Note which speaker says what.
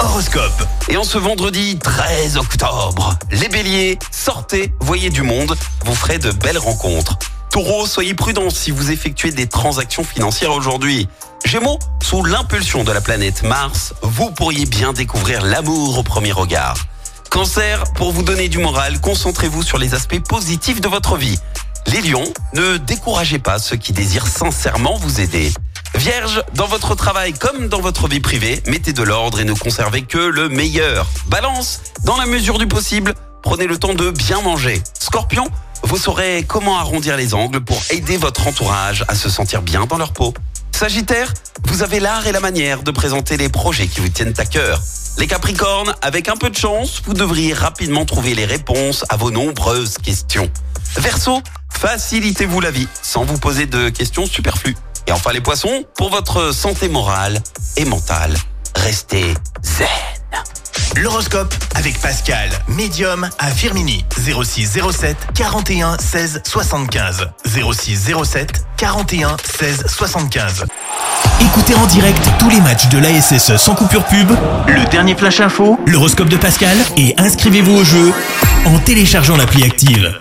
Speaker 1: Horoscope.
Speaker 2: Et en ce vendredi 13 octobre, les béliers, sortez, voyez du monde, vous ferez de belles rencontres. Taureau, soyez prudent si vous effectuez des transactions financières aujourd'hui. Gémeaux, sous l'impulsion de la planète Mars, vous pourriez bien découvrir l'amour au premier regard. Cancer, pour vous donner du moral, concentrez-vous sur les aspects positifs de votre vie. Les lions, ne découragez pas ceux qui désirent sincèrement vous aider. Vierge, dans votre travail comme dans votre vie privée, mettez de l'ordre et ne conservez que le meilleur. Balance, dans la mesure du possible, prenez le temps de bien manger. Scorpion, vous saurez comment arrondir les angles pour aider votre entourage à se sentir bien dans leur peau. Sagittaire, vous avez l'art et la manière de présenter les projets qui vous tiennent à cœur. Les Capricornes, avec un peu de chance, vous devriez rapidement trouver les réponses à vos nombreuses questions. Verseau, facilitez-vous la vie sans vous poser de questions superflues. Et enfin les poissons, pour votre santé morale et mentale, restez zen.
Speaker 1: L'horoscope avec Pascal, médium à Firmini. 06 07 41 16 75. 06 07 41 16 75. Écoutez en direct tous les matchs de l'ASSE sans coupure pub, le dernier flash info, l'horoscope de Pascal et inscrivez-vous au jeu en téléchargeant l'appli active.